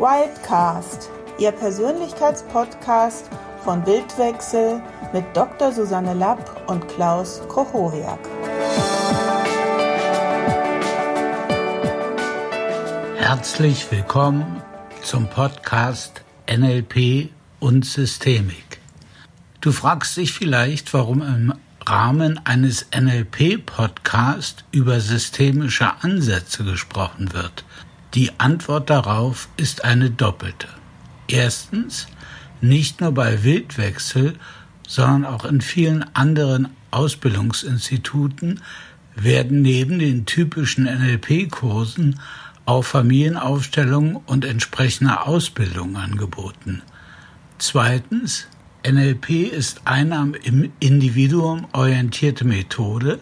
Wildcast, Ihr Persönlichkeitspodcast von Bildwechsel mit Dr. Susanne Lapp und Klaus Kochoriak. Herzlich willkommen zum Podcast NLP und Systemik. Du fragst dich vielleicht, warum im Rahmen eines NLP-Podcasts über systemische Ansätze gesprochen wird. Die Antwort darauf ist eine doppelte. Erstens, nicht nur bei Wildwechsel, sondern auch in vielen anderen Ausbildungsinstituten werden neben den typischen NLP-Kursen auch Familienaufstellungen und entsprechende Ausbildung angeboten. Zweitens, NLP ist eine am Individuum orientierte Methode,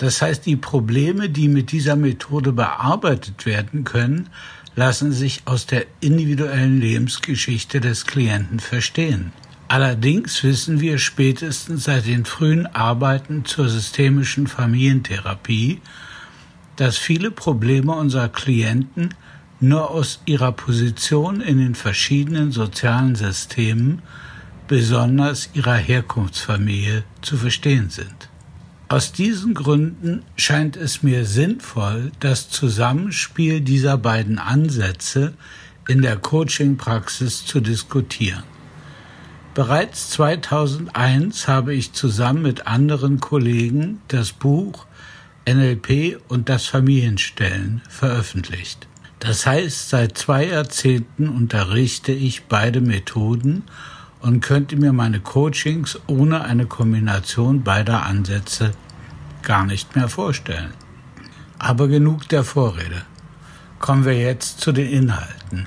das heißt, die Probleme, die mit dieser Methode bearbeitet werden können, lassen sich aus der individuellen Lebensgeschichte des Klienten verstehen. Allerdings wissen wir spätestens seit den frühen Arbeiten zur systemischen Familientherapie, dass viele Probleme unserer Klienten nur aus ihrer Position in den verschiedenen sozialen Systemen, besonders ihrer Herkunftsfamilie, zu verstehen sind. Aus diesen Gründen scheint es mir sinnvoll, das Zusammenspiel dieser beiden Ansätze in der Coaching-Praxis zu diskutieren. Bereits 2001 habe ich zusammen mit anderen Kollegen das Buch NLP und das Familienstellen veröffentlicht. Das heißt, seit zwei Jahrzehnten unterrichte ich beide Methoden und könnte mir meine Coachings ohne eine Kombination beider Ansätze gar nicht mehr vorstellen. Aber genug der Vorrede. Kommen wir jetzt zu den Inhalten.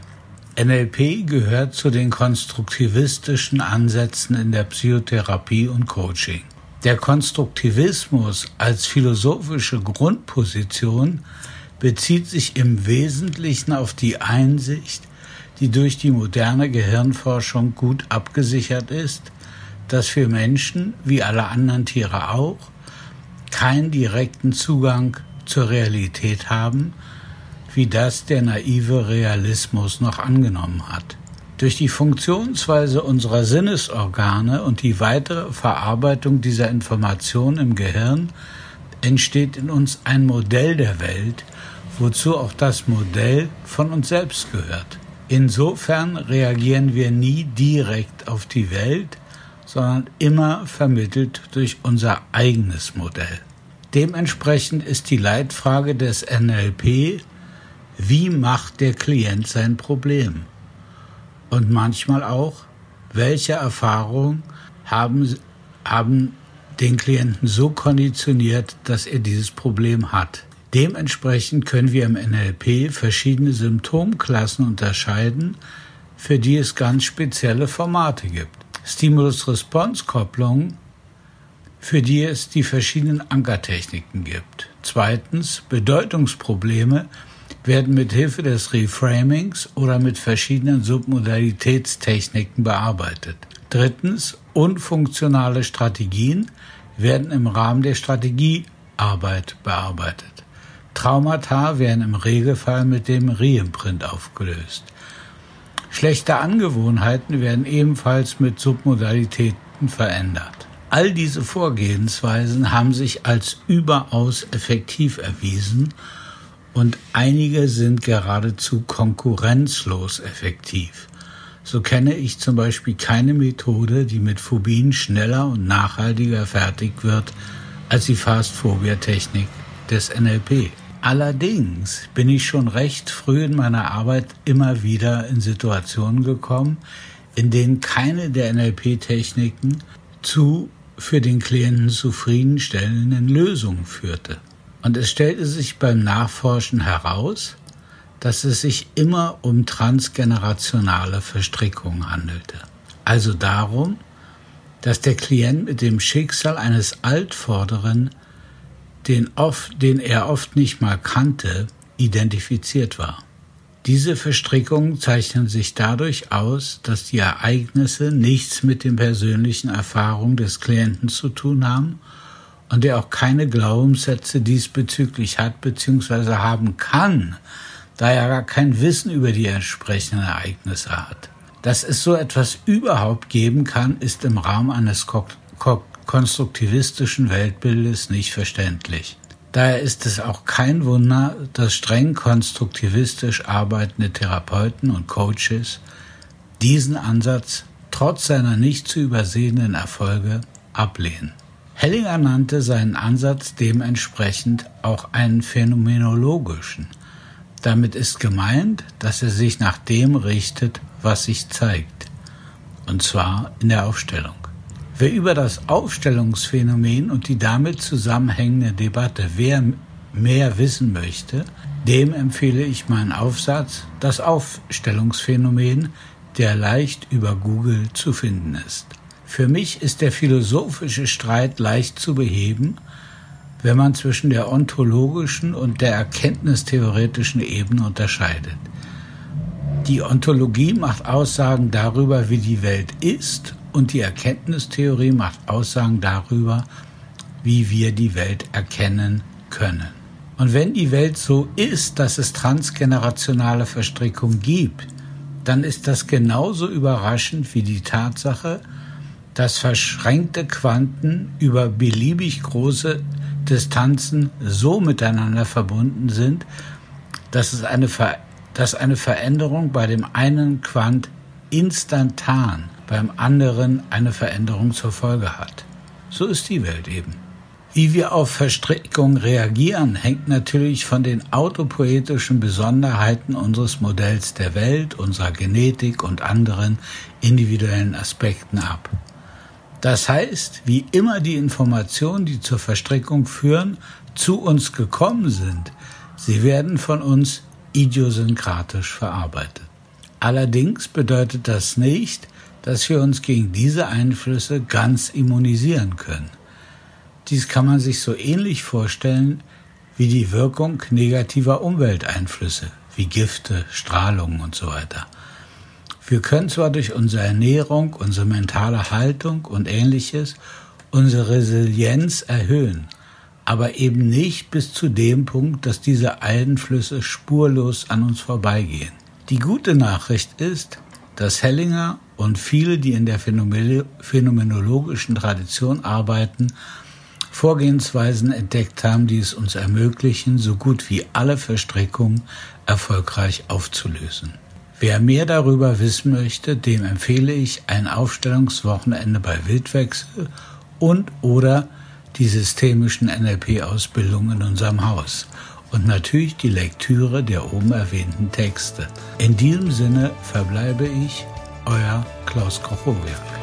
NLP gehört zu den konstruktivistischen Ansätzen in der Psychotherapie und Coaching. Der Konstruktivismus als philosophische Grundposition bezieht sich im Wesentlichen auf die Einsicht, die durch die moderne Gehirnforschung gut abgesichert ist, dass wir Menschen, wie alle anderen Tiere auch, keinen direkten Zugang zur Realität haben, wie das der naive Realismus noch angenommen hat. Durch die Funktionsweise unserer Sinnesorgane und die weitere Verarbeitung dieser Information im Gehirn entsteht in uns ein Modell der Welt, wozu auch das Modell von uns selbst gehört. Insofern reagieren wir nie direkt auf die Welt, sondern immer vermittelt durch unser eigenes Modell. Dementsprechend ist die Leitfrage des NLP, wie macht der Klient sein Problem? Und manchmal auch, welche Erfahrungen haben, haben den Klienten so konditioniert, dass er dieses Problem hat. Dementsprechend können wir im NLP verschiedene Symptomklassen unterscheiden, für die es ganz spezielle Formate gibt. Stimulus-Response-Kopplung, für die es die verschiedenen Ankertechniken gibt. Zweitens, Bedeutungsprobleme werden mit Hilfe des Reframings oder mit verschiedenen Submodalitätstechniken bearbeitet. Drittens, unfunktionale Strategien werden im Rahmen der Strategiearbeit bearbeitet. Traumata werden im Regelfall mit dem Reimprint aufgelöst. Schlechte Angewohnheiten werden ebenfalls mit Submodalitäten verändert. All diese Vorgehensweisen haben sich als überaus effektiv erwiesen und einige sind geradezu konkurrenzlos effektiv. So kenne ich zum Beispiel keine Methode, die mit Phobien schneller und nachhaltiger fertig wird als die Fast-Phobia-Technik des NLP. Allerdings bin ich schon recht früh in meiner Arbeit immer wieder in Situationen gekommen, in denen keine der NLP-Techniken zu für den Klienten zufriedenstellenden Lösungen führte. Und es stellte sich beim Nachforschen heraus, dass es sich immer um transgenerationale Verstrickungen handelte. Also darum, dass der Klient mit dem Schicksal eines Altvorderen den, oft, den er oft nicht mal kannte, identifiziert war. Diese Verstrickungen zeichnen sich dadurch aus, dass die Ereignisse nichts mit den persönlichen Erfahrungen des Klienten zu tun haben und er auch keine Glaubenssätze diesbezüglich hat bzw. haben kann, da er gar kein Wissen über die entsprechenden Ereignisse hat. Dass es so etwas überhaupt geben kann, ist im Rahmen eines ko ko konstruktivistischen Weltbildes nicht verständlich. Daher ist es auch kein Wunder, dass streng konstruktivistisch arbeitende Therapeuten und Coaches diesen Ansatz trotz seiner nicht zu übersehenden Erfolge ablehnen. Hellinger nannte seinen Ansatz dementsprechend auch einen phänomenologischen. Damit ist gemeint, dass er sich nach dem richtet, was sich zeigt, und zwar in der Aufstellung. Wer über das Aufstellungsphänomen und die damit zusammenhängende Debatte wer mehr wissen möchte, dem empfehle ich meinen Aufsatz Das Aufstellungsphänomen, der leicht über Google zu finden ist. Für mich ist der philosophische Streit leicht zu beheben, wenn man zwischen der ontologischen und der erkenntnistheoretischen Ebene unterscheidet. Die Ontologie macht Aussagen darüber, wie die Welt ist, und die Erkenntnistheorie macht Aussagen darüber, wie wir die Welt erkennen können. Und wenn die Welt so ist, dass es transgenerationale Verstrickung gibt, dann ist das genauso überraschend wie die Tatsache, dass verschränkte Quanten über beliebig große Distanzen so miteinander verbunden sind, dass es eine Ver dass eine Veränderung bei dem einen Quant instantan, beim anderen eine Veränderung zur Folge hat. So ist die Welt eben. Wie wir auf Verstrickung reagieren, hängt natürlich von den autopoetischen Besonderheiten unseres Modells der Welt, unserer Genetik und anderen individuellen Aspekten ab. Das heißt, wie immer die Informationen, die zur Verstrickung führen, zu uns gekommen sind, sie werden von uns idiosynkratisch verarbeitet. Allerdings bedeutet das nicht, dass wir uns gegen diese Einflüsse ganz immunisieren können. Dies kann man sich so ähnlich vorstellen wie die Wirkung negativer Umwelteinflüsse, wie Gifte, Strahlungen und so weiter. Wir können zwar durch unsere Ernährung, unsere mentale Haltung und ähnliches unsere Resilienz erhöhen, aber eben nicht bis zu dem Punkt, dass diese Einflüsse spurlos an uns vorbeigehen. Die gute Nachricht ist, dass Hellinger und viele, die in der phänomenologischen Tradition arbeiten, Vorgehensweisen entdeckt haben, die es uns ermöglichen, so gut wie alle Verstrickungen erfolgreich aufzulösen. Wer mehr darüber wissen möchte, dem empfehle ich ein Aufstellungswochenende bei Wildwechsel und oder die systemischen NLP-Ausbildungen in unserem Haus und natürlich die Lektüre der oben erwähnten Texte. In diesem Sinne verbleibe ich, euer Klaus Kochowia.